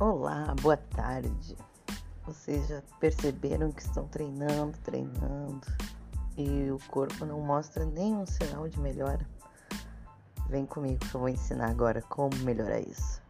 Olá, boa tarde. Vocês já perceberam que estão treinando, treinando e o corpo não mostra nenhum sinal de melhora? Vem comigo que eu vou ensinar agora como melhorar isso.